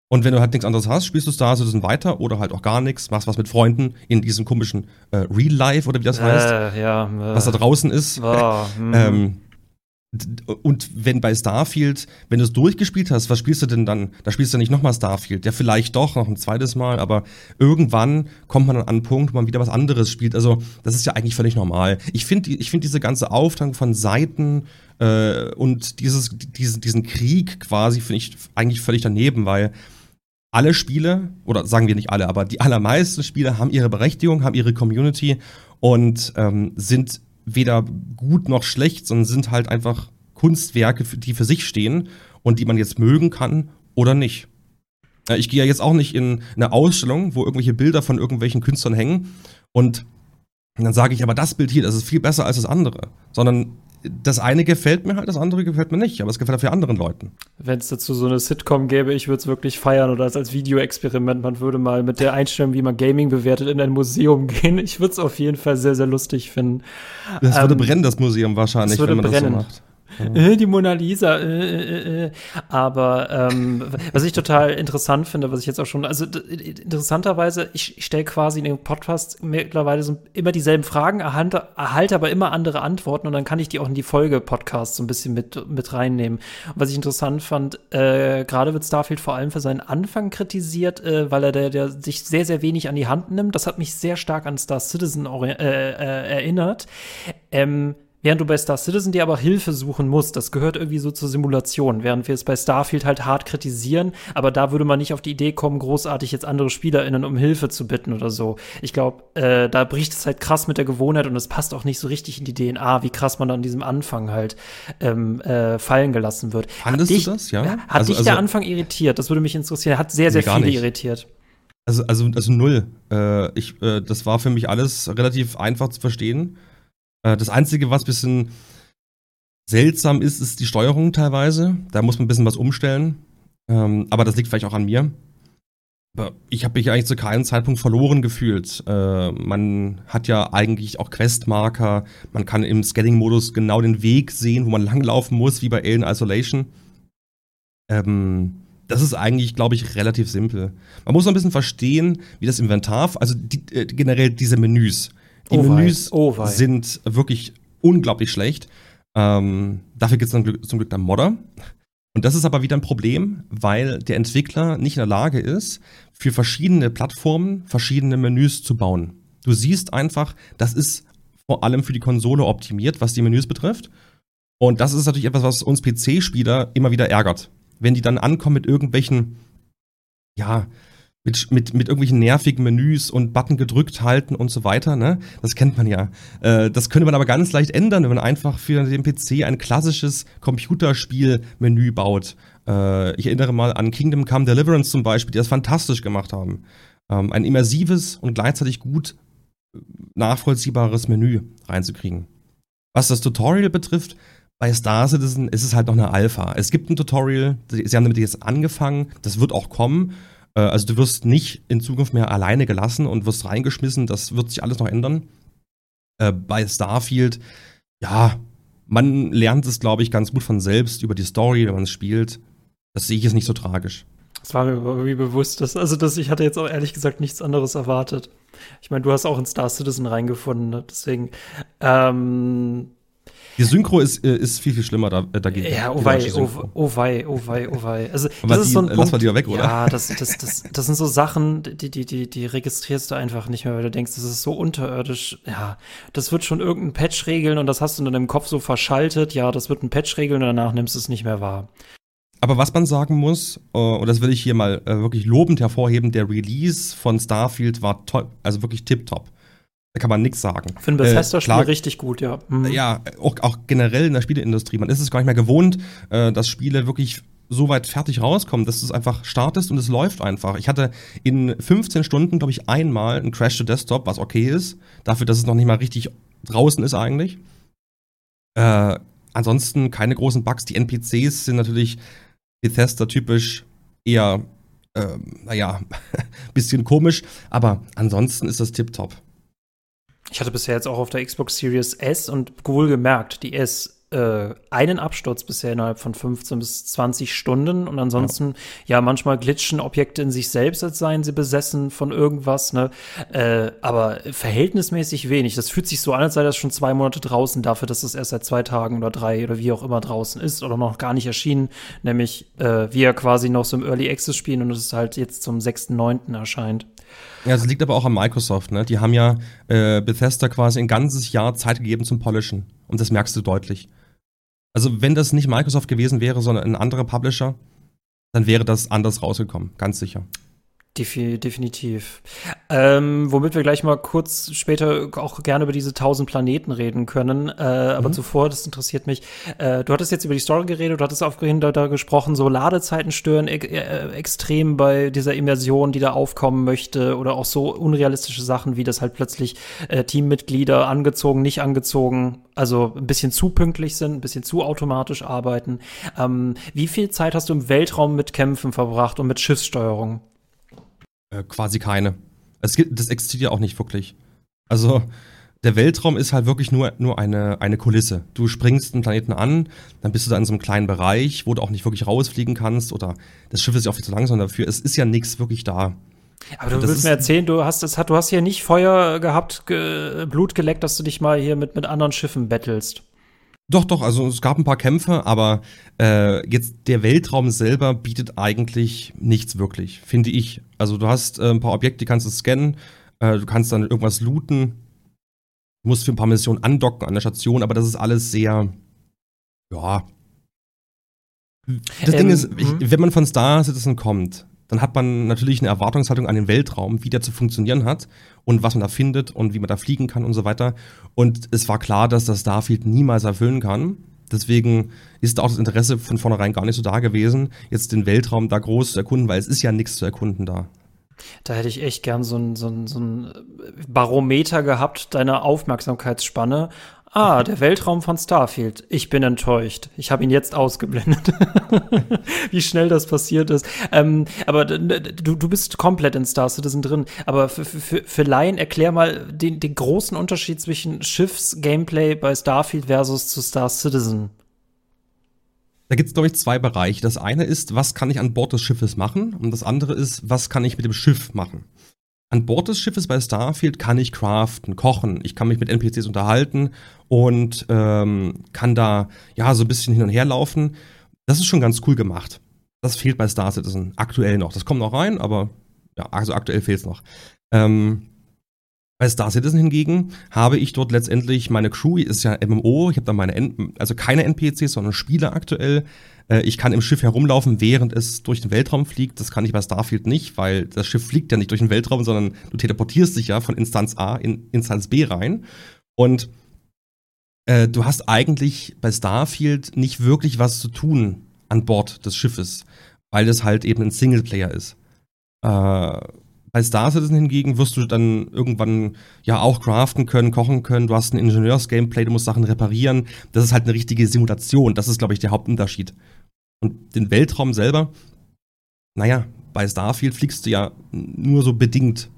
Und wenn du halt nichts anderes hast, spielst du Star Citizen weiter oder halt auch gar nichts, machst was mit Freunden in diesem komischen äh, Real Life oder wie das äh, heißt, ja, äh, was da draußen ist. Oh, ähm, und wenn bei Starfield, wenn du es durchgespielt hast, was spielst du denn dann? Da spielst du nicht nochmal Starfield. Ja, vielleicht doch, noch ein zweites Mal, aber irgendwann kommt man dann an einen Punkt, wo man wieder was anderes spielt. Also, das ist ja eigentlich völlig normal. Ich finde ich find diese ganze Aufteilung von Seiten äh, und dieses, diesen, diesen Krieg quasi finde ich eigentlich völlig daneben, weil alle Spiele, oder sagen wir nicht alle, aber die allermeisten Spiele haben ihre Berechtigung, haben ihre Community und ähm, sind weder gut noch schlecht, sondern sind halt einfach Kunstwerke, die für sich stehen und die man jetzt mögen kann oder nicht. Ich gehe ja jetzt auch nicht in eine Ausstellung, wo irgendwelche Bilder von irgendwelchen Künstlern hängen und dann sage ich, aber das Bild hier, das ist viel besser als das andere, sondern das eine gefällt mir halt, das andere gefällt mir nicht, aber es gefällt auch für anderen Leuten. Wenn es dazu so eine Sitcom gäbe, ich würde es wirklich feiern oder als, als Videoexperiment, man würde mal mit der Einstellung, wie man Gaming bewertet, in ein Museum gehen. Ich würde es auf jeden Fall sehr, sehr lustig finden. Das würde ähm, brennen, das Museum wahrscheinlich, wenn man brennen. das so macht. Äh, die Mona Lisa. Äh, äh, äh. Aber ähm, was ich total interessant finde, was ich jetzt auch schon, also interessanterweise, ich, ich stelle quasi in den Podcast mittlerweile so immer dieselben Fragen, erhalte, erhalte aber immer andere Antworten und dann kann ich die auch in die Folge Podcast so ein bisschen mit, mit reinnehmen. Und was ich interessant fand, äh, gerade wird Starfield vor allem für seinen Anfang kritisiert, äh, weil er der, der sich sehr, sehr wenig an die Hand nimmt. Das hat mich sehr stark an Star Citizen äh, äh, erinnert. Ähm, Während du bei Star Citizen dir aber Hilfe suchen musst, das gehört irgendwie so zur Simulation, während wir es bei Starfield halt hart kritisieren, aber da würde man nicht auf die Idee kommen, großartig jetzt andere SpielerInnen um Hilfe zu bitten oder so. Ich glaube, äh, da bricht es halt krass mit der Gewohnheit und es passt auch nicht so richtig in die DNA, wie krass man an diesem Anfang halt ähm, äh, fallen gelassen wird. Fandest dich, du das, ja? Hat also, dich also, der Anfang irritiert? Das würde mich interessieren. Hat sehr, sehr nee, viele nicht. irritiert. Also, also, also null. Äh, ich, äh, das war für mich alles relativ einfach zu verstehen. Äh, das Einzige, was ein bisschen seltsam ist, ist die Steuerung teilweise. Da muss man ein bisschen was umstellen. Ähm, aber das liegt vielleicht auch an mir. Aber ich habe mich eigentlich zu keinem Zeitpunkt verloren gefühlt. Äh, man hat ja eigentlich auch Questmarker. Man kann im Scanning-Modus genau den Weg sehen, wo man langlaufen muss, wie bei Alien Isolation. Ähm, das ist eigentlich, glaube ich, relativ simpel. Man muss noch ein bisschen verstehen, wie das Inventar, also die, äh, generell diese Menüs. Die oh Menüs oh sind wirklich unglaublich schlecht. Ähm, dafür gibt es zum Glück, zum Glück dann Modder. Und das ist aber wieder ein Problem, weil der Entwickler nicht in der Lage ist, für verschiedene Plattformen verschiedene Menüs zu bauen. Du siehst einfach, das ist vor allem für die Konsole optimiert, was die Menüs betrifft. Und das ist natürlich etwas, was uns PC-Spieler immer wieder ärgert. Wenn die dann ankommen mit irgendwelchen, ja, mit, mit, mit irgendwelchen nervigen Menüs und Button gedrückt halten und so weiter, ne? Das kennt man ja. Äh, das könnte man aber ganz leicht ändern, wenn man einfach für den PC ein klassisches Computerspiel-Menü baut. Äh, ich erinnere mal an Kingdom Come Deliverance zum Beispiel, die das fantastisch gemacht haben. Ähm, ein immersives und gleichzeitig gut äh, nachvollziehbares Menü reinzukriegen. Was das Tutorial betrifft, bei Star Citizen ist es halt noch eine Alpha. Es gibt ein Tutorial, sie haben damit jetzt angefangen, das wird auch kommen. Äh, also du wirst nicht in Zukunft mehr alleine gelassen und wirst reingeschmissen. Das wird sich alles noch ändern. Äh, bei Starfield, ja, man lernt es, glaube ich, ganz gut von selbst über die Story, wenn man es spielt. Das sehe ich jetzt nicht so tragisch. Das war mir irgendwie bewusst. Dass, also, dass ich hatte jetzt auch ehrlich gesagt nichts anderes erwartet. Ich meine, du hast auch in Star Citizen reingefunden, ne? deswegen. Ähm, die Synchro ist, äh, ist viel, viel schlimmer da, äh, dagegen. Ja, oh wei, oh, oh wei, oh wei, oh wei. Also, das ist die, so ein Punkt, die weg, oder? Ja, das, das, das, das sind so Sachen, die, die, die, die registrierst du einfach nicht mehr, weil du denkst, das ist so unterirdisch. Ja, das wird schon irgendein Patch regeln und das hast du dann im Kopf so verschaltet. Ja, das wird ein Patch regeln und danach nimmst du es nicht mehr wahr. Aber was man sagen muss, äh, und das will ich hier mal äh, wirklich lobend hervorheben, der Release von Starfield war toll, also wirklich tipptopp. Da kann man nichts sagen. Ein Bethesda-Spiel äh, richtig gut, ja. Mhm. Ja, auch, auch, generell in der Spieleindustrie. Man ist es gar nicht mehr gewohnt, äh, dass Spiele wirklich so weit fertig rauskommen, dass du es einfach startest und es läuft einfach. Ich hatte in 15 Stunden, glaube ich, einmal einen Crash to Desktop, was okay ist, dafür, dass es noch nicht mal richtig draußen ist eigentlich. Äh, ansonsten keine großen Bugs. Die NPCs sind natürlich Bethesda-typisch eher, äh, naja, bisschen komisch, aber ansonsten ist das tipptopp. Ich hatte bisher jetzt auch auf der Xbox Series S und wohlgemerkt, die S äh, einen Absturz bisher innerhalb von 15 bis 20 Stunden und ansonsten ja, ja manchmal glitschen Objekte in sich selbst, als seien sie besessen von irgendwas, ne? Äh, aber verhältnismäßig wenig. Das fühlt sich so an, als sei das schon zwei Monate draußen dafür, dass es erst seit zwei Tagen oder drei oder wie auch immer draußen ist oder noch gar nicht erschienen, nämlich äh, wir quasi noch so im Early Access spielen und es halt jetzt zum 6.9. erscheint. Ja, es liegt aber auch an Microsoft, ne? Die haben ja äh, Bethesda quasi ein ganzes Jahr Zeit gegeben zum Polischen. Und das merkst du deutlich. Also, wenn das nicht Microsoft gewesen wäre, sondern ein anderer Publisher, dann wäre das anders rausgekommen, ganz sicher. Defi definitiv. Ähm, womit wir gleich mal kurz später auch gerne über diese tausend Planeten reden können. Äh, aber mhm. zuvor, das interessiert mich. Äh, du hattest jetzt über die Story geredet, du hattest auch da, da gesprochen, so Ladezeiten stören e äh, extrem bei dieser Immersion, die da aufkommen möchte. Oder auch so unrealistische Sachen, wie das halt plötzlich äh, Teammitglieder angezogen, nicht angezogen, also ein bisschen zu pünktlich sind, ein bisschen zu automatisch arbeiten. Ähm, wie viel Zeit hast du im Weltraum mit Kämpfen verbracht und mit Schiffssteuerung? Äh, quasi keine. Es gibt, das existiert ja auch nicht wirklich. Also, der Weltraum ist halt wirklich nur, nur eine, eine Kulisse. Du springst einen Planeten an, dann bist du da in so einem kleinen Bereich, wo du auch nicht wirklich rausfliegen kannst oder das Schiff ist ja auch viel zu langsam dafür. Es ist ja nichts wirklich da. Aber du willst mir erzählen, du hast, das, du hast hier nicht Feuer gehabt, ge, Blut geleckt, dass du dich mal hier mit, mit anderen Schiffen bettelst. Doch, doch, also es gab ein paar Kämpfe, aber äh, jetzt der Weltraum selber bietet eigentlich nichts wirklich, finde ich. Also du hast äh, ein paar Objekte, die kannst du scannen, äh, du kannst dann irgendwas looten, musst für ein paar Missionen andocken an der Station, aber das ist alles sehr, ja. Das ähm, Ding ist, ich, mhm. wenn man von Star Citizen kommt, dann hat man natürlich eine Erwartungshaltung an den Weltraum, wie der zu funktionieren hat und was man da findet und wie man da fliegen kann und so weiter. Und es war klar, dass das Starfield niemals erfüllen kann. Deswegen ist auch das Interesse von vornherein gar nicht so da gewesen, jetzt den Weltraum da groß zu erkunden, weil es ist ja nichts zu erkunden da. Da hätte ich echt gern so ein, so ein, so ein Barometer gehabt, deiner Aufmerksamkeitsspanne Ah, der Weltraum von Starfield. Ich bin enttäuscht. Ich habe ihn jetzt ausgeblendet. Wie schnell das passiert ist. Ähm, aber du, du bist komplett in Star Citizen drin. Aber für, für, für Laien erklär mal den, den großen Unterschied zwischen Schiffs-Gameplay bei Starfield versus zu Star Citizen. Da gibt es, glaube ich, zwei Bereiche. Das eine ist, was kann ich an Bord des Schiffes machen? Und das andere ist, was kann ich mit dem Schiff machen? An Bord des Schiffes bei Starfield kann ich craften, kochen, ich kann mich mit NPCs unterhalten und ähm, kann da ja so ein bisschen hin und her laufen. Das ist schon ganz cool gemacht. Das fehlt bei Star Citizen aktuell noch. Das kommt noch rein, aber ja, also aktuell fehlt es noch. Ähm, bei Star Citizen hingegen habe ich dort letztendlich meine Crew, ist ja MMO, ich habe da meine, N also keine NPCs, sondern Spieler aktuell. Äh, ich kann im Schiff herumlaufen, während es durch den Weltraum fliegt. Das kann ich bei Starfield nicht, weil das Schiff fliegt ja nicht durch den Weltraum, sondern du teleportierst dich ja von Instanz A in Instanz B rein. Und äh, du hast eigentlich bei Starfield nicht wirklich was zu tun an Bord des Schiffes, weil es halt eben ein Singleplayer ist. Äh, bei Star Citizen hingegen wirst du dann irgendwann ja auch craften können, kochen können. Du hast ein Ingenieurs-Gameplay, du musst Sachen reparieren. Das ist halt eine richtige Simulation. Das ist, glaube ich, der Hauptunterschied. Und den Weltraum selber, naja, bei Starfield fliegst du ja nur so bedingt.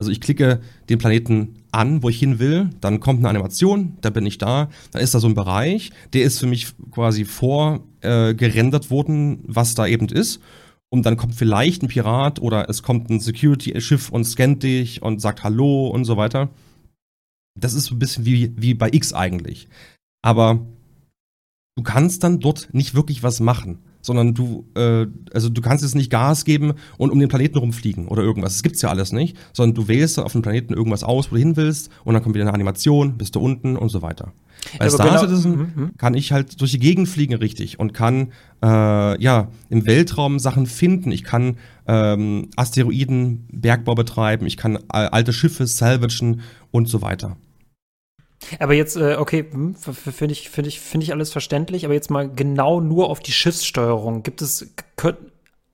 Also ich klicke den Planeten an, wo ich hin will, dann kommt eine Animation, da bin ich da, dann ist da so ein Bereich, der ist für mich quasi vorgerendert äh, worden, was da eben ist. Und dann kommt vielleicht ein Pirat oder es kommt ein Security-Schiff und scannt dich und sagt Hallo und so weiter. Das ist so ein bisschen wie, wie bei X eigentlich. Aber du kannst dann dort nicht wirklich was machen, sondern du, äh, also du kannst jetzt nicht Gas geben und um den Planeten rumfliegen oder irgendwas. Das gibt's ja alles nicht, sondern du wählst auf dem Planeten irgendwas aus, wo du hin willst und dann kommt wieder eine Animation, bist du unten und so weiter. Bei ja, Star genau, Citizen mhm. kann ich halt durch die Gegend fliegen richtig und kann äh, ja im Weltraum Sachen finden. Ich kann ähm, Asteroiden Bergbau betreiben, ich kann alte Schiffe salvagen und so weiter. Aber jetzt, äh, okay, hm, finde ich, finde ich, finde ich alles verständlich, aber jetzt mal genau nur auf die Schiffssteuerung. Gibt es, könnt,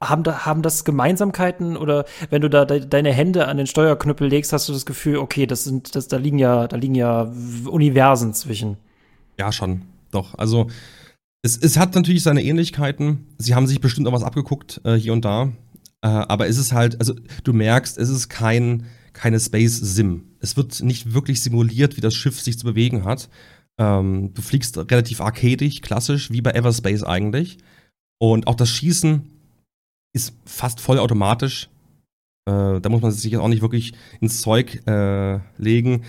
haben, da, haben das Gemeinsamkeiten oder wenn du da de deine Hände an den Steuerknüppel legst, hast du das Gefühl, okay, das sind, das, da liegen ja, da liegen ja Universen zwischen. Ja, schon. Doch. Also es, es hat natürlich seine Ähnlichkeiten. Sie haben sich bestimmt auch was abgeguckt, äh, hier und da. Äh, aber es ist halt, also du merkst, es ist kein, keine Space Sim. Es wird nicht wirklich simuliert, wie das Schiff sich zu bewegen hat. Ähm, du fliegst relativ arcadisch, klassisch, wie bei Everspace eigentlich. Und auch das Schießen ist fast vollautomatisch. Äh, da muss man sich jetzt auch nicht wirklich ins Zeug äh, legen.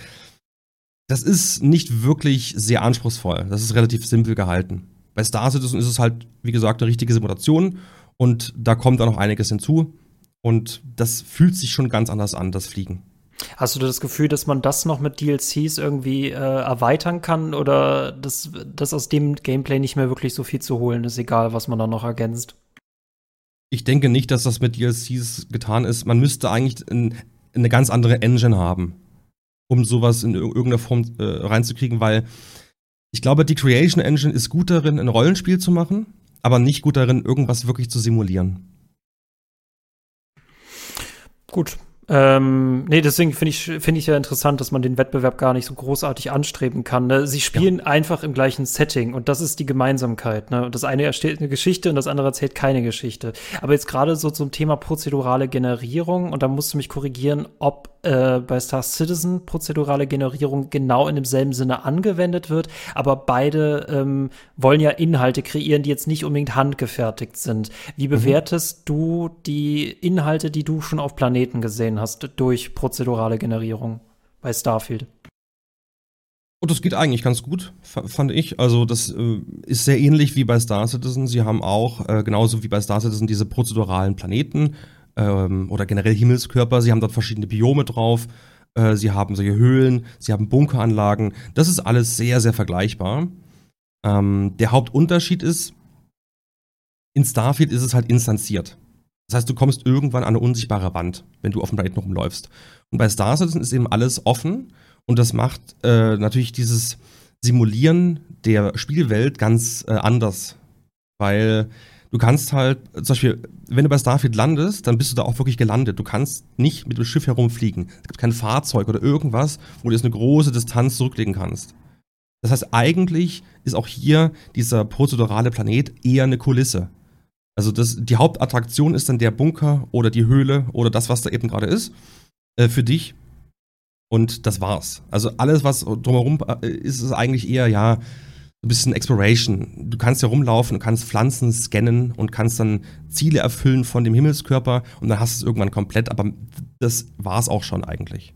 Das ist nicht wirklich sehr anspruchsvoll. Das ist relativ simpel gehalten. Bei Star Citizen ist es halt, wie gesagt, eine richtige Simulation und da kommt dann noch einiges hinzu. Und das fühlt sich schon ganz anders an, das Fliegen. Hast du das Gefühl, dass man das noch mit DLCs irgendwie äh, erweitern kann oder dass, dass aus dem Gameplay nicht mehr wirklich so viel zu holen ist, egal was man da noch ergänzt? Ich denke nicht, dass das mit DLCs getan ist. Man müsste eigentlich ein, eine ganz andere Engine haben, um sowas in irgendeiner Form äh, reinzukriegen, weil ich glaube, die Creation Engine ist gut darin, ein Rollenspiel zu machen, aber nicht gut darin, irgendwas wirklich zu simulieren. Gut, ähm, nee, deswegen finde ich, finde ich ja interessant, dass man den Wettbewerb gar nicht so großartig anstreben kann. Ne? Sie spielen ja. einfach im gleichen Setting und das ist die Gemeinsamkeit. Ne? Das eine erzählt eine Geschichte und das andere erzählt keine Geschichte. Aber jetzt gerade so zum Thema prozedurale Generierung und da musst du mich korrigieren, ob äh, bei Star Citizen prozedurale Generierung genau in demselben Sinne angewendet wird, aber beide ähm, wollen ja Inhalte kreieren, die jetzt nicht unbedingt handgefertigt sind. Wie mhm. bewertest mhm. du die Inhalte, die du schon auf Planeten gesehen hast, durch prozedurale Generierung bei Starfield? Und das geht eigentlich ganz gut, fand ich. Also das äh, ist sehr ähnlich wie bei Star Citizen. Sie haben auch, äh, genauso wie bei Star Citizen, diese prozeduralen Planeten ähm, oder generell Himmelskörper. Sie haben dort verschiedene Biome drauf. Äh, sie haben solche Höhlen, sie haben Bunkeranlagen. Das ist alles sehr, sehr vergleichbar. Ähm, der Hauptunterschied ist, in Starfield ist es halt instanziert. Das heißt, du kommst irgendwann an eine unsichtbare Wand, wenn du auf dem Planeten rumläufst. Und bei Star Citizen ist eben alles offen und das macht äh, natürlich dieses Simulieren der Spielwelt ganz äh, anders. Weil du kannst halt, zum Beispiel, wenn du bei Starfield landest, dann bist du da auch wirklich gelandet. Du kannst nicht mit dem Schiff herumfliegen. Es gibt kein Fahrzeug oder irgendwas, wo du jetzt eine große Distanz zurücklegen kannst. Das heißt, eigentlich ist auch hier dieser prozedurale Planet eher eine Kulisse. Also das, die Hauptattraktion ist dann der Bunker oder die Höhle oder das, was da eben gerade ist, äh, für dich. Und das war's. Also alles, was drumherum äh, ist, ist eigentlich eher, ja, ein bisschen Exploration. Du kannst ja rumlaufen, du kannst Pflanzen scannen und kannst dann Ziele erfüllen von dem Himmelskörper und dann hast du es irgendwann komplett, aber das war es auch schon eigentlich.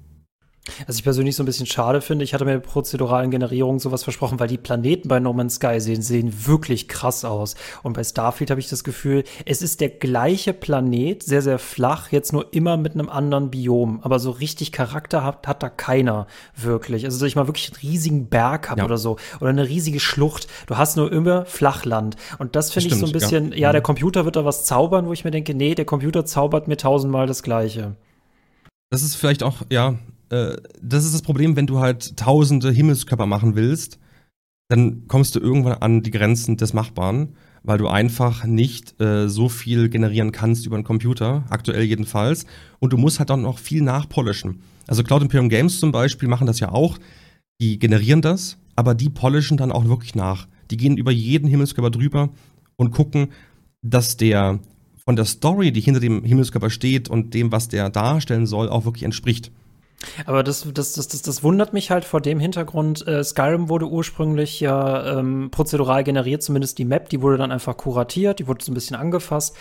Was ich persönlich so ein bisschen schade finde, ich hatte mir prozeduralen Generierung sowas versprochen, weil die Planeten bei No Man's Sky sehen, sehen wirklich krass aus. Und bei Starfield habe ich das Gefühl, es ist der gleiche Planet, sehr, sehr flach, jetzt nur immer mit einem anderen Biom. Aber so richtig Charakter hat, hat da keiner wirklich. Also, dass ich mal wirklich einen riesigen Berg habe ja. oder so. Oder eine riesige Schlucht. Du hast nur immer Flachland. Und das finde ich so ein bisschen, ja. ja, der mhm. Computer wird da was zaubern, wo ich mir denke, nee, der Computer zaubert mir tausendmal das Gleiche. Das ist vielleicht auch, ja, äh, das ist das Problem, wenn du halt tausende Himmelskörper machen willst, dann kommst du irgendwann an die Grenzen des Machbaren, weil du einfach nicht äh, so viel generieren kannst über einen Computer, aktuell jedenfalls. Und du musst halt auch noch viel nachpolischen. Also Cloud Imperium Games zum Beispiel machen das ja auch. Die generieren das, aber die polischen dann auch wirklich nach. Die gehen über jeden Himmelskörper drüber und gucken, dass der von der Story, die hinter dem Himmelskörper steht und dem, was der darstellen soll, auch wirklich entspricht. Aber das, das, das, das, das wundert mich halt vor dem Hintergrund. Äh, Skyrim wurde ursprünglich ja ähm, prozedural generiert, zumindest die Map, die wurde dann einfach kuratiert, die wurde so ein bisschen angefasst.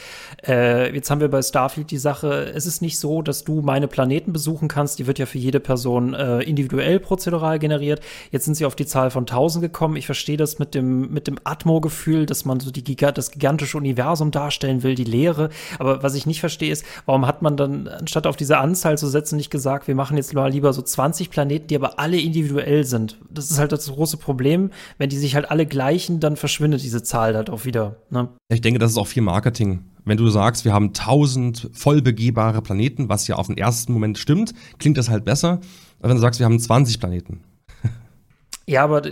Äh, jetzt haben wir bei Starfield die Sache, es ist nicht so, dass du meine Planeten besuchen kannst, die wird ja für jede Person äh, individuell prozedural generiert. Jetzt sind sie auf die Zahl von 1000 gekommen. Ich verstehe das mit dem, mit dem Atmo-Gefühl, dass man so die Giga das gigantische Universum darstellen will, die Leere. Aber was ich nicht verstehe ist, warum hat man dann, anstatt auf diese Anzahl zu setzen, nicht gesagt, wir machen jetzt jetzt mal lieber so 20 Planeten, die aber alle individuell sind. Das ist halt das große Problem. Wenn die sich halt alle gleichen, dann verschwindet diese Zahl halt auch wieder. Ne? Ich denke, das ist auch viel Marketing. Wenn du sagst, wir haben 1000 voll begehbare Planeten, was ja auf den ersten Moment stimmt, klingt das halt besser. als wenn du sagst, wir haben 20 Planeten. Ja, aber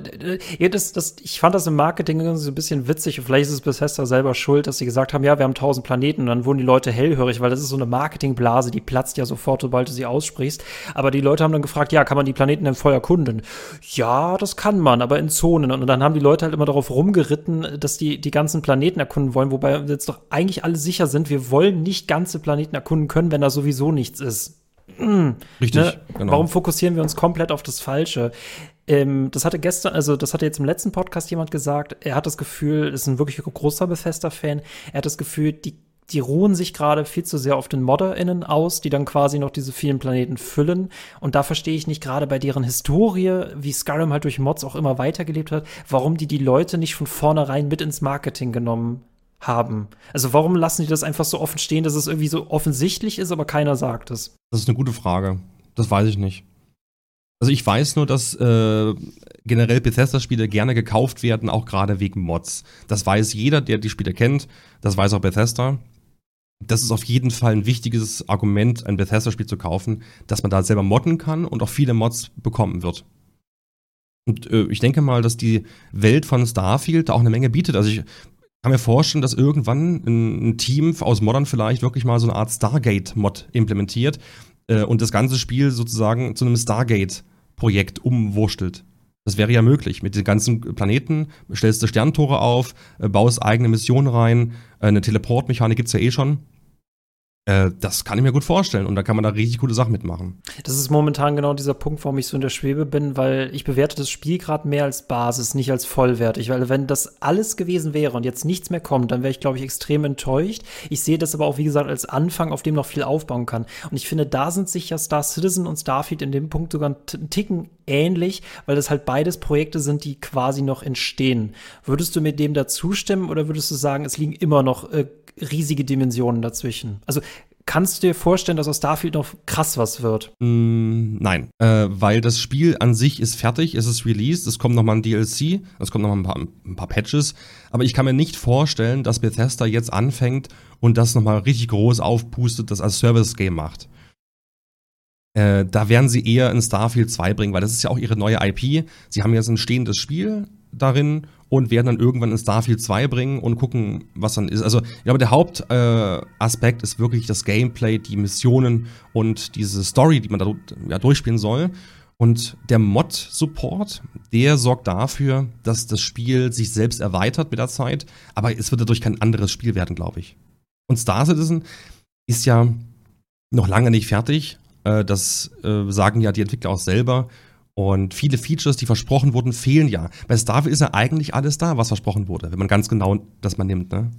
ja, das, das, ich fand das im Marketing so ein bisschen witzig. Vielleicht ist es Bethesda selber schuld, dass sie gesagt haben, ja, wir haben tausend Planeten und dann wurden die Leute hellhörig, weil das ist so eine Marketingblase, die platzt ja sofort, sobald du sie aussprichst. Aber die Leute haben dann gefragt, ja, kann man die Planeten denn voll erkunden? Ja, das kann man, aber in Zonen. Und dann haben die Leute halt immer darauf rumgeritten, dass die die ganzen Planeten erkunden wollen, wobei wir jetzt doch eigentlich alle sicher sind, wir wollen nicht ganze Planeten erkunden können, wenn da sowieso nichts ist. Hm, Richtig. Ne? Genau. Warum fokussieren wir uns komplett auf das Falsche? Ähm, das hatte gestern, also das hatte jetzt im letzten Podcast jemand gesagt, er hat das Gefühl, ist ein wirklich großer Bethesda-Fan, er hat das Gefühl, die, die ruhen sich gerade viel zu sehr auf den ModderInnen aus, die dann quasi noch diese vielen Planeten füllen. Und da verstehe ich nicht gerade bei deren Historie, wie Skyrim halt durch Mods auch immer weitergelebt hat, warum die die Leute nicht von vornherein mit ins Marketing genommen haben. Also warum lassen die das einfach so offen stehen, dass es irgendwie so offensichtlich ist, aber keiner sagt es? Das ist eine gute Frage. Das weiß ich nicht. Also ich weiß nur, dass äh, generell Bethesda-Spiele gerne gekauft werden, auch gerade wegen Mods. Das weiß jeder, der die Spiele kennt. Das weiß auch Bethesda. Das ist auf jeden Fall ein wichtiges Argument, ein Bethesda-Spiel zu kaufen, dass man da selber modden kann und auch viele Mods bekommen wird. Und äh, ich denke mal, dass die Welt von Starfield da auch eine Menge bietet. Also ich kann mir vorstellen, dass irgendwann ein, Team aus Moddern vielleicht wirklich mal so eine Art Stargate-Mod implementiert äh, und das ganze Spiel sozusagen zu einem Stargate-Projekt umwurschtelt. Das wäre ja möglich. Mit den ganzen Planeten stellst du Sterntore auf, äh, baust eigene Missionen rein, äh, eine Teleportmechanik gibt's ja eh schon. Äh, das kann ich mir gut vorstellen und da kann man da richtig coole Sachen mitmachen. Das ist momentan genau dieser Punkt, warum ich so in der Schwebe bin, weil ich bewerte das Spiel gerade mehr als Basis, nicht als vollwertig. Weil wenn das alles gewesen wäre und jetzt nichts mehr kommt, dann wäre ich, glaube ich, extrem enttäuscht. Ich sehe das aber auch, wie gesagt, als Anfang, auf dem noch viel aufbauen kann. Und ich finde, da sind sich ja Star Citizen und Starfield in dem Punkt sogar einen Ticken ähnlich, weil das halt beides Projekte sind, die quasi noch entstehen. Würdest du mir dem da zustimmen oder würdest du sagen, es liegen immer noch äh, riesige Dimensionen dazwischen. Also kannst du dir vorstellen, dass aus Starfield noch krass was wird? Mm, nein, äh, weil das Spiel an sich ist fertig, es ist released, es kommt nochmal ein DLC, es kommt nochmal ein paar, ein paar Patches, aber ich kann mir nicht vorstellen, dass Bethesda jetzt anfängt und das nochmal richtig groß aufpustet, das als Service-Game macht. Äh, da werden sie eher in Starfield 2 bringen, weil das ist ja auch ihre neue IP. Sie haben jetzt ein stehendes Spiel darin und werden dann irgendwann in Starfield 2 bringen und gucken, was dann ist. Also, ich glaube, der Hauptaspekt äh, ist wirklich das Gameplay, die Missionen und diese Story, die man da ja, durchspielen soll. Und der Mod-Support, der sorgt dafür, dass das Spiel sich selbst erweitert mit der Zeit, aber es wird dadurch kein anderes Spiel werden, glaube ich. Und Star Citizen ist ja noch lange nicht fertig. Äh, das äh, sagen ja die Entwickler auch selber. Und viele Features, die versprochen wurden, fehlen ja. Bei Starfield ist ja eigentlich alles da, was versprochen wurde, wenn man ganz genau das mal nimmt, ne?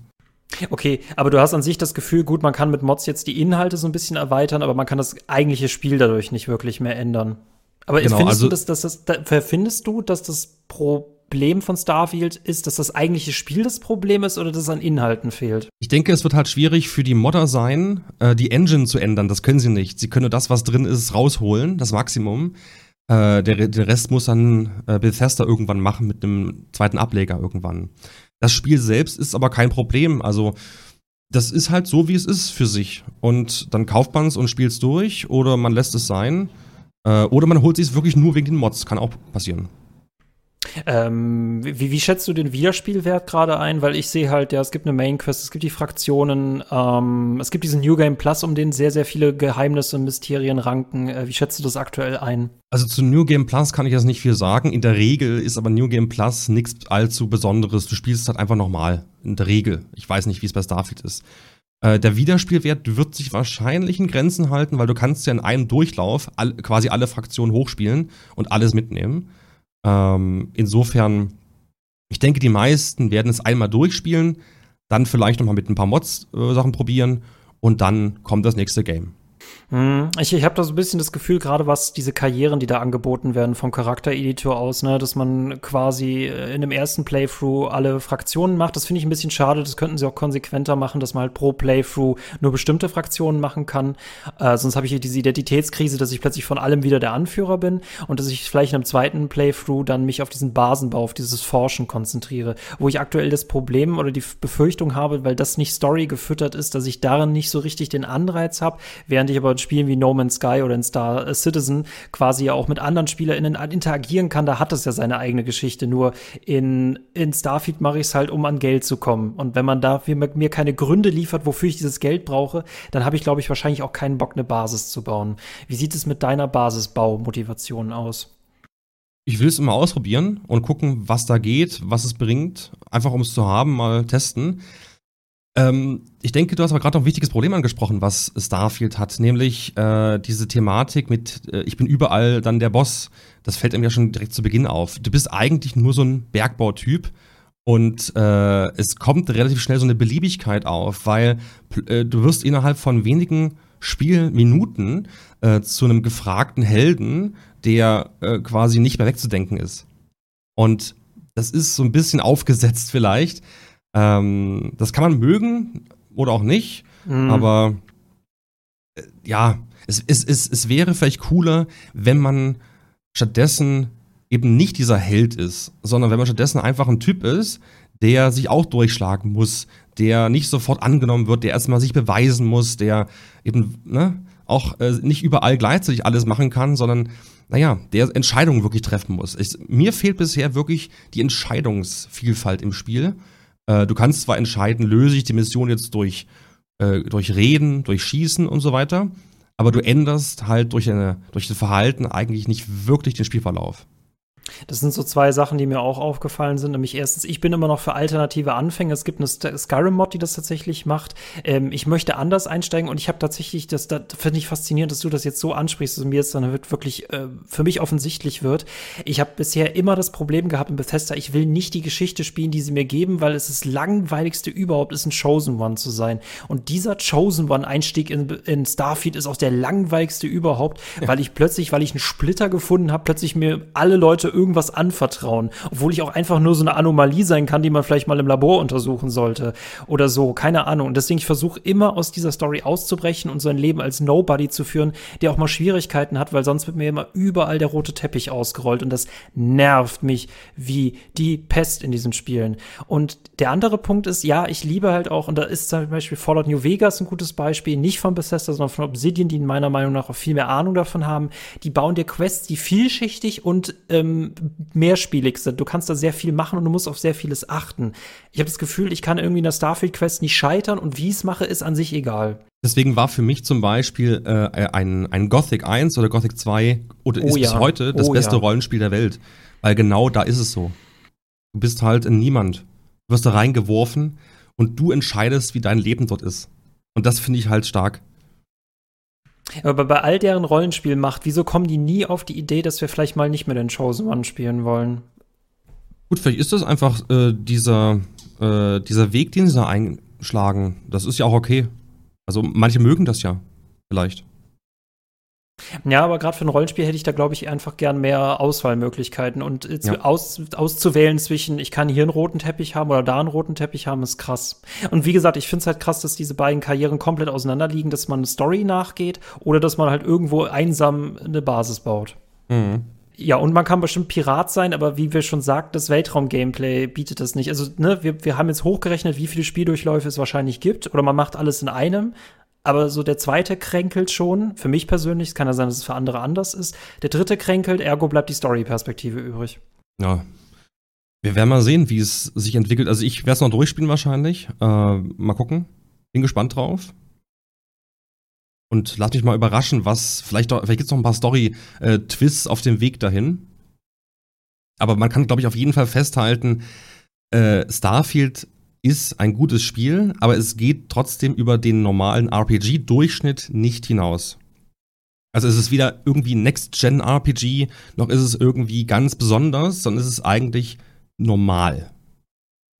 Okay, aber du hast an sich das Gefühl, gut, man kann mit Mods jetzt die Inhalte so ein bisschen erweitern, aber man kann das eigentliche Spiel dadurch nicht wirklich mehr ändern. Aber genau, findest, also, du, dass, dass das, da, findest du, dass das Problem von Starfield ist, dass das eigentliche Spiel das Problem ist oder dass es an Inhalten fehlt? Ich denke, es wird halt schwierig für die Modder sein, äh, die Engine zu ändern. Das können sie nicht. Sie können nur das, was drin ist, rausholen, das Maximum. Äh, der, der Rest muss dann äh, Bethesda irgendwann machen mit einem zweiten Ableger irgendwann. Das Spiel selbst ist aber kein Problem. Also das ist halt so, wie es ist für sich. Und dann kauft man es und spielt es durch oder man lässt es sein. Äh, oder man holt sich es wirklich nur wegen den Mods. Kann auch passieren. Ähm, wie, wie, schätzt du den Wiederspielwert gerade ein? Weil ich sehe halt, ja, es gibt eine Main Quest, es gibt die Fraktionen, ähm, es gibt diesen New Game Plus, um den sehr, sehr viele Geheimnisse und Mysterien ranken. Äh, wie schätzt du das aktuell ein? Also zu New Game Plus kann ich jetzt nicht viel sagen. In der Regel ist aber New Game Plus nichts allzu Besonderes. Du spielst es halt einfach nochmal. In der Regel. Ich weiß nicht, wie es bei Starfield ist. Äh, der Wiederspielwert wird sich wahrscheinlich in Grenzen halten, weil du kannst ja in einem Durchlauf all, quasi alle Fraktionen hochspielen und alles mitnehmen. Ähm, insofern, ich denke, die meisten werden es einmal durchspielen, dann vielleicht nochmal mit ein paar Mods äh, Sachen probieren und dann kommt das nächste Game. Hm, ich, ich habe da so ein bisschen das Gefühl, gerade was diese Karrieren, die da angeboten werden vom Charaktereditor aus, ne, dass man quasi äh, in dem ersten Playthrough alle Fraktionen macht. Das finde ich ein bisschen schade. Das könnten sie auch konsequenter machen, dass man halt pro Playthrough nur bestimmte Fraktionen machen kann. Äh, sonst habe ich hier diese Identitätskrise, dass ich plötzlich von allem wieder der Anführer bin und dass ich vielleicht in einem zweiten Playthrough dann mich auf diesen Basenbau, auf dieses Forschen konzentriere. Wo ich aktuell das Problem oder die Befürchtung habe, weil das nicht Story gefüttert ist, dass ich darin nicht so richtig den Anreiz habe, während ich aber Spielen wie No Man's Sky oder in Star Citizen quasi ja auch mit anderen SpielerInnen interagieren kann, da hat es ja seine eigene Geschichte. Nur in, in Starfield mache ich es halt, um an Geld zu kommen. Und wenn man dafür mir keine Gründe liefert, wofür ich dieses Geld brauche, dann habe ich, glaube ich, wahrscheinlich auch keinen Bock, eine Basis zu bauen. Wie sieht es mit deiner Basisbaumotivation aus? Ich will es immer ausprobieren und gucken, was da geht, was es bringt. Einfach um es zu haben, mal testen. Ähm, ich denke, du hast aber gerade noch ein wichtiges Problem angesprochen, was Starfield hat, nämlich äh, diese Thematik mit, äh, ich bin überall dann der Boss. Das fällt einem ja schon direkt zu Beginn auf. Du bist eigentlich nur so ein Bergbautyp und äh, es kommt relativ schnell so eine Beliebigkeit auf, weil äh, du wirst innerhalb von wenigen Spielminuten äh, zu einem gefragten Helden, der äh, quasi nicht mehr wegzudenken ist. Und das ist so ein bisschen aufgesetzt vielleicht, ähm, das kann man mögen oder auch nicht, mhm. aber äh, ja, es, es, es, es wäre vielleicht cooler, wenn man stattdessen eben nicht dieser Held ist, sondern wenn man stattdessen einfach ein Typ ist, der sich auch durchschlagen muss, der nicht sofort angenommen wird, der erstmal sich beweisen muss, der eben ne, auch äh, nicht überall gleichzeitig alles machen kann, sondern naja, der Entscheidungen wirklich treffen muss. Ich, mir fehlt bisher wirklich die Entscheidungsvielfalt im Spiel. Äh, du kannst zwar entscheiden, löse ich die Mission jetzt durch, äh, durch Reden, durch Schießen und so weiter, aber du änderst halt durch, eine, durch das Verhalten eigentlich nicht wirklich den Spielverlauf. Das sind so zwei Sachen, die mir auch aufgefallen sind. Nämlich erstens, ich bin immer noch für alternative Anfänge. Es gibt eine Skyrim-Mod, die das tatsächlich macht. Ähm, ich möchte anders einsteigen und ich habe tatsächlich, das, das finde ich faszinierend, dass du das jetzt so ansprichst, dass mir jetzt dann wirklich äh, für mich offensichtlich wird. Ich habe bisher immer das Problem gehabt in Bethesda, ich will nicht die Geschichte spielen, die sie mir geben, weil es das langweiligste überhaupt ist, ein Chosen One zu sein. Und dieser Chosen One-Einstieg in, in Starfield ist auch der langweiligste überhaupt, ja. weil ich plötzlich, weil ich einen Splitter gefunden habe, plötzlich mir alle Leute irgendwas anvertrauen, obwohl ich auch einfach nur so eine Anomalie sein kann, die man vielleicht mal im Labor untersuchen sollte oder so, keine Ahnung. Und deswegen ich versuche immer aus dieser Story auszubrechen und so ein Leben als Nobody zu führen, der auch mal Schwierigkeiten hat, weil sonst wird mir immer überall der rote Teppich ausgerollt und das nervt mich wie die Pest in diesen Spielen. Und der andere Punkt ist, ja, ich liebe halt auch, und da ist zum Beispiel Fallout New Vegas ein gutes Beispiel, nicht von Bethesda, sondern von Obsidian, die in meiner Meinung nach auch viel mehr Ahnung davon haben. Die bauen dir Quests, die vielschichtig und ähm, mehrspielig sind. Du kannst da sehr viel machen und du musst auf sehr vieles achten. Ich habe das Gefühl, ich kann irgendwie in der Starfield-Quest nicht scheitern und wie ich es mache, ist an sich egal. Deswegen war für mich zum Beispiel äh, ein, ein Gothic 1 oder Gothic 2 oder ist oh ja. bis heute das oh beste ja. Rollenspiel der Welt. Weil genau da ist es so. Du bist halt ein Niemand. Du wirst da reingeworfen und du entscheidest, wie dein Leben dort ist. Und das finde ich halt stark. Aber bei all deren Rollenspielmacht, wieso kommen die nie auf die Idee, dass wir vielleicht mal nicht mehr den Chosen One spielen wollen? Gut, vielleicht ist das einfach äh, dieser, äh, dieser Weg, den sie da einschlagen. Das ist ja auch okay. Also manche mögen das ja. Vielleicht. Ja, aber gerade für ein Rollenspiel hätte ich da, glaube ich, einfach gern mehr Auswahlmöglichkeiten. Und ja. aus, auszuwählen zwischen, ich kann hier einen roten Teppich haben oder da einen roten Teppich haben, ist krass. Und wie gesagt, ich finde es halt krass, dass diese beiden Karrieren komplett auseinanderliegen, dass man eine Story nachgeht oder dass man halt irgendwo einsam eine Basis baut. Mhm. Ja, und man kann bestimmt Pirat sein, aber wie wir schon sagten, das Weltraum-Gameplay bietet das nicht. Also, ne, wir, wir haben jetzt hochgerechnet, wie viele Spieldurchläufe es wahrscheinlich gibt. Oder man macht alles in einem. Aber so der zweite kränkelt schon. Für mich persönlich, es kann ja sein, dass es für andere anders ist. Der dritte kränkelt, ergo bleibt die Story-Perspektive übrig. Ja. Wir werden mal sehen, wie es sich entwickelt. Also ich werde es noch durchspielen wahrscheinlich. Äh, mal gucken. Bin gespannt drauf. Und lass mich mal überraschen, was, vielleicht, vielleicht gibt es noch ein paar Story-Twists auf dem Weg dahin. Aber man kann, glaube ich, auf jeden Fall festhalten, äh, Starfield ist ein gutes Spiel, aber es geht trotzdem über den normalen RPG-Durchschnitt nicht hinaus. Also es ist weder irgendwie Next-Gen-RPG, noch ist es irgendwie ganz besonders, sondern es ist eigentlich normal,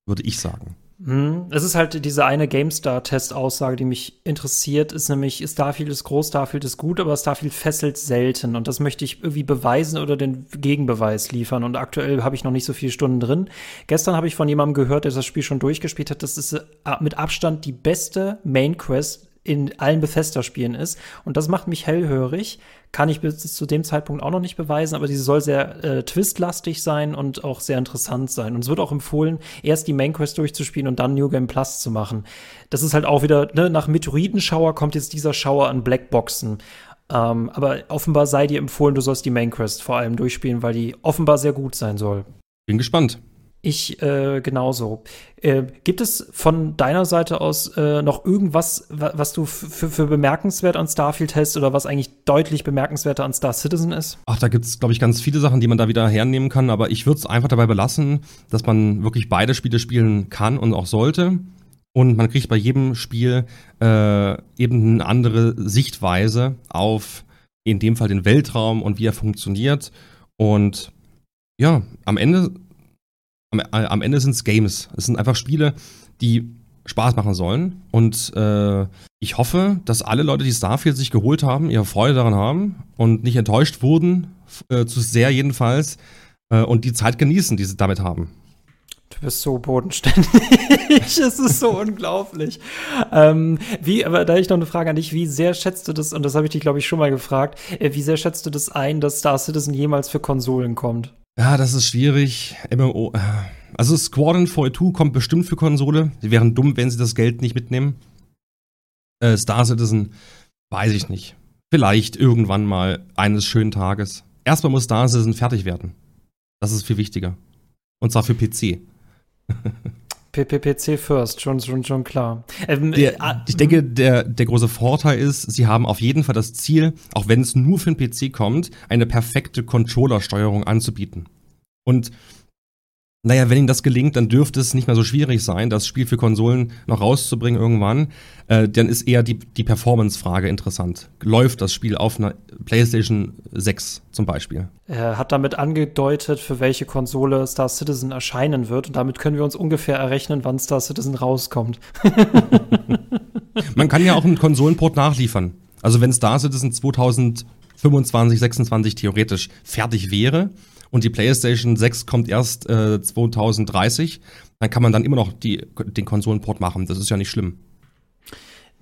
würde ich sagen. Hm, es ist halt diese eine GameStar-Test-Aussage, die mich interessiert, ist nämlich, Starfield ist groß, Starfield ist gut, aber Starfield fesselt selten. Und das möchte ich irgendwie beweisen oder den Gegenbeweis liefern. Und aktuell habe ich noch nicht so viele Stunden drin. Gestern habe ich von jemandem gehört, der das Spiel schon durchgespielt hat. Das ist äh, mit Abstand die beste Main Quest in allen Bethesda-Spielen ist. Und das macht mich hellhörig. Kann ich bis zu dem Zeitpunkt auch noch nicht beweisen, aber sie soll sehr äh, twistlastig sein und auch sehr interessant sein. Und es wird auch empfohlen, erst die Main Quest durchzuspielen und dann New Game Plus zu machen. Das ist halt auch wieder, ne, nach Meteoritenschauer kommt jetzt dieser Schauer an Blackboxen. Ähm, aber offenbar sei dir empfohlen, du sollst die Main Quest vor allem durchspielen, weil die offenbar sehr gut sein soll. Bin gespannt. Ich äh, genauso. Äh, gibt es von deiner Seite aus äh, noch irgendwas, was du für bemerkenswert an Starfield hältst oder was eigentlich deutlich bemerkenswerter an Star Citizen ist? Ach, da gibt es, glaube ich, ganz viele Sachen, die man da wieder hernehmen kann, aber ich würde es einfach dabei belassen, dass man wirklich beide Spiele spielen kann und auch sollte. Und man kriegt bei jedem Spiel äh, eben eine andere Sichtweise auf in dem Fall den Weltraum und wie er funktioniert. Und ja, am Ende am, äh, am Ende sind es Games. Es sind einfach Spiele, die Spaß machen sollen. Und äh, ich hoffe, dass alle Leute, die Starfield sich geholt haben, ihre Freude daran haben und nicht enttäuscht wurden, äh, zu sehr jedenfalls, äh, und die Zeit genießen, die sie damit haben. Du bist so bodenständig. es ist so unglaublich. Ähm, wie, aber da ich noch eine Frage an dich, wie sehr schätzt du das, und das habe ich dich, glaube ich, schon mal gefragt, äh, wie sehr schätzt du das ein, dass Star Citizen jemals für Konsolen kommt? Ja, das ist schwierig. MMO. Äh, also Squadron 42 kommt bestimmt für Konsole. Sie wären dumm, wenn sie das Geld nicht mitnehmen. Äh, Star Citizen, weiß ich nicht. Vielleicht irgendwann mal eines schönen Tages. Erstmal muss Star Citizen fertig werden. Das ist viel wichtiger. Und zwar für PC. PPPC first, schon, schon, schon klar. Ähm, der, äh, ich denke, der, der große Vorteil ist, sie haben auf jeden Fall das Ziel, auch wenn es nur für den PC kommt, eine perfekte Controller-Steuerung anzubieten. Und naja, wenn Ihnen das gelingt, dann dürfte es nicht mehr so schwierig sein, das Spiel für Konsolen noch rauszubringen irgendwann. Äh, dann ist eher die, die Performance-Frage interessant. Läuft das Spiel auf einer PlayStation 6 zum Beispiel? Er hat damit angedeutet, für welche Konsole Star Citizen erscheinen wird. Und damit können wir uns ungefähr errechnen, wann Star Citizen rauskommt. Man kann ja auch einen Konsolenport nachliefern. Also wenn Star Citizen 2025, 26 theoretisch fertig wäre, und die PlayStation 6 kommt erst äh, 2030, dann kann man dann immer noch die, den Konsolenport machen. Das ist ja nicht schlimm.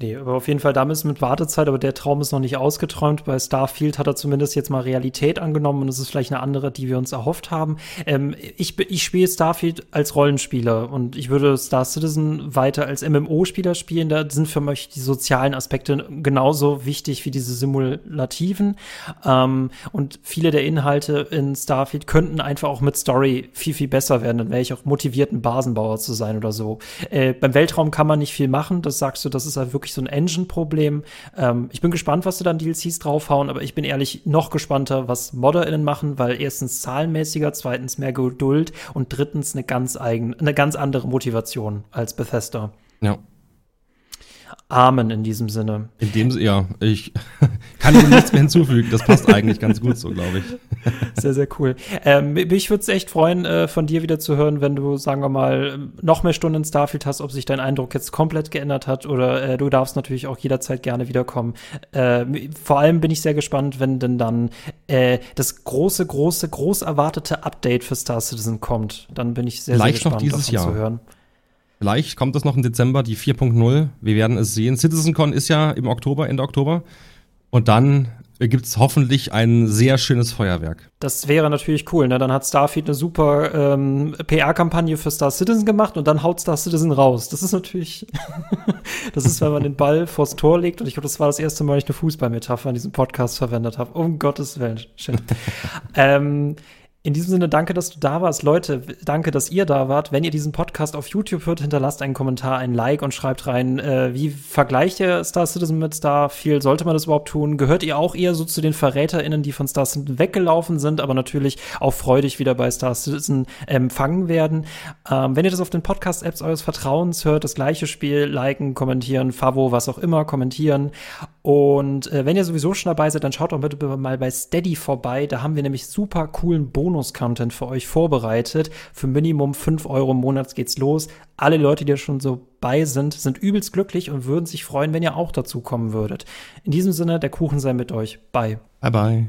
Nee, aber auf jeden Fall, da müssen mit Wartezeit, aber der Traum ist noch nicht ausgeträumt. Bei Starfield hat er zumindest jetzt mal Realität angenommen und es ist vielleicht eine andere, die wir uns erhofft haben. Ähm, ich, ich spiele Starfield als Rollenspieler und ich würde Star Citizen weiter als MMO-Spieler spielen. Da sind für mich die sozialen Aspekte genauso wichtig wie diese simulativen. Ähm, und viele der Inhalte in Starfield könnten einfach auch mit Story viel, viel besser werden. Dann wäre ich auch motiviert, ein Basenbauer zu sein oder so. Äh, beim Weltraum kann man nicht viel machen. Das sagst du, das ist halt wirklich wirklich so ein Engine-Problem. Ähm, ich bin gespannt, was sie dann DLCs draufhauen, aber ich bin ehrlich noch gespannter, was ModderInnen machen, weil erstens zahlenmäßiger, zweitens mehr Geduld und drittens eine ganz eigene, eine ganz andere Motivation als Bethesda. Ja. Amen in diesem Sinne. In dem ja, ich kann dem nichts mehr hinzufügen. Das passt eigentlich ganz gut so, glaube ich. Sehr, sehr cool. Ähm, mich würde es echt freuen, äh, von dir wieder zu hören, wenn du, sagen wir mal, noch mehr Stunden in Starfield hast, ob sich dein Eindruck jetzt komplett geändert hat oder äh, du darfst natürlich auch jederzeit gerne wiederkommen. Äh, vor allem bin ich sehr gespannt, wenn denn dann äh, das große, große, groß erwartete Update für Star Citizen kommt. Dann bin ich sehr, Vielleicht sehr gespannt, noch dieses Jahr. zu hören. Vielleicht kommt das noch im Dezember, die 4.0. Wir werden es sehen. CitizenCon ist ja im Oktober, Ende Oktober. Und dann gibt es hoffentlich ein sehr schönes Feuerwerk. Das wäre natürlich cool. Ne? Dann hat Starfield eine super ähm, PR-Kampagne für Star Citizen gemacht und dann haut Star Citizen raus. Das ist natürlich, das ist, wenn man den Ball vors Tor legt. Und ich glaube, das war das erste Mal, dass ich eine Fußballmetapher in diesem Podcast verwendet habe. Um Gottes Willen. ähm, In diesem Sinne, danke, dass du da warst. Leute, danke, dass ihr da wart. Wenn ihr diesen Podcast auf YouTube hört, hinterlasst einen Kommentar, ein Like und schreibt rein, äh, wie vergleicht ihr Star Citizen mit Starfield? Sollte man das überhaupt tun? Gehört ihr auch eher so zu den VerräterInnen, die von Star Citizen weggelaufen sind, aber natürlich auch freudig wieder bei Star Citizen empfangen werden? Ähm, wenn ihr das auf den Podcast-Apps eures Vertrauens hört, das gleiche Spiel, liken, kommentieren, Favo, was auch immer, kommentieren. Und äh, wenn ihr sowieso schon dabei seid, dann schaut doch bitte mal bei Steady vorbei. Da haben wir nämlich super coolen Bonus Bonus-Content für euch vorbereitet. Für Minimum 5 Euro im Monat geht's los. Alle Leute, die schon so bei sind, sind übelst glücklich und würden sich freuen, wenn ihr auch dazu kommen würdet. In diesem Sinne, der Kuchen sei mit euch. Bye. Bye bye.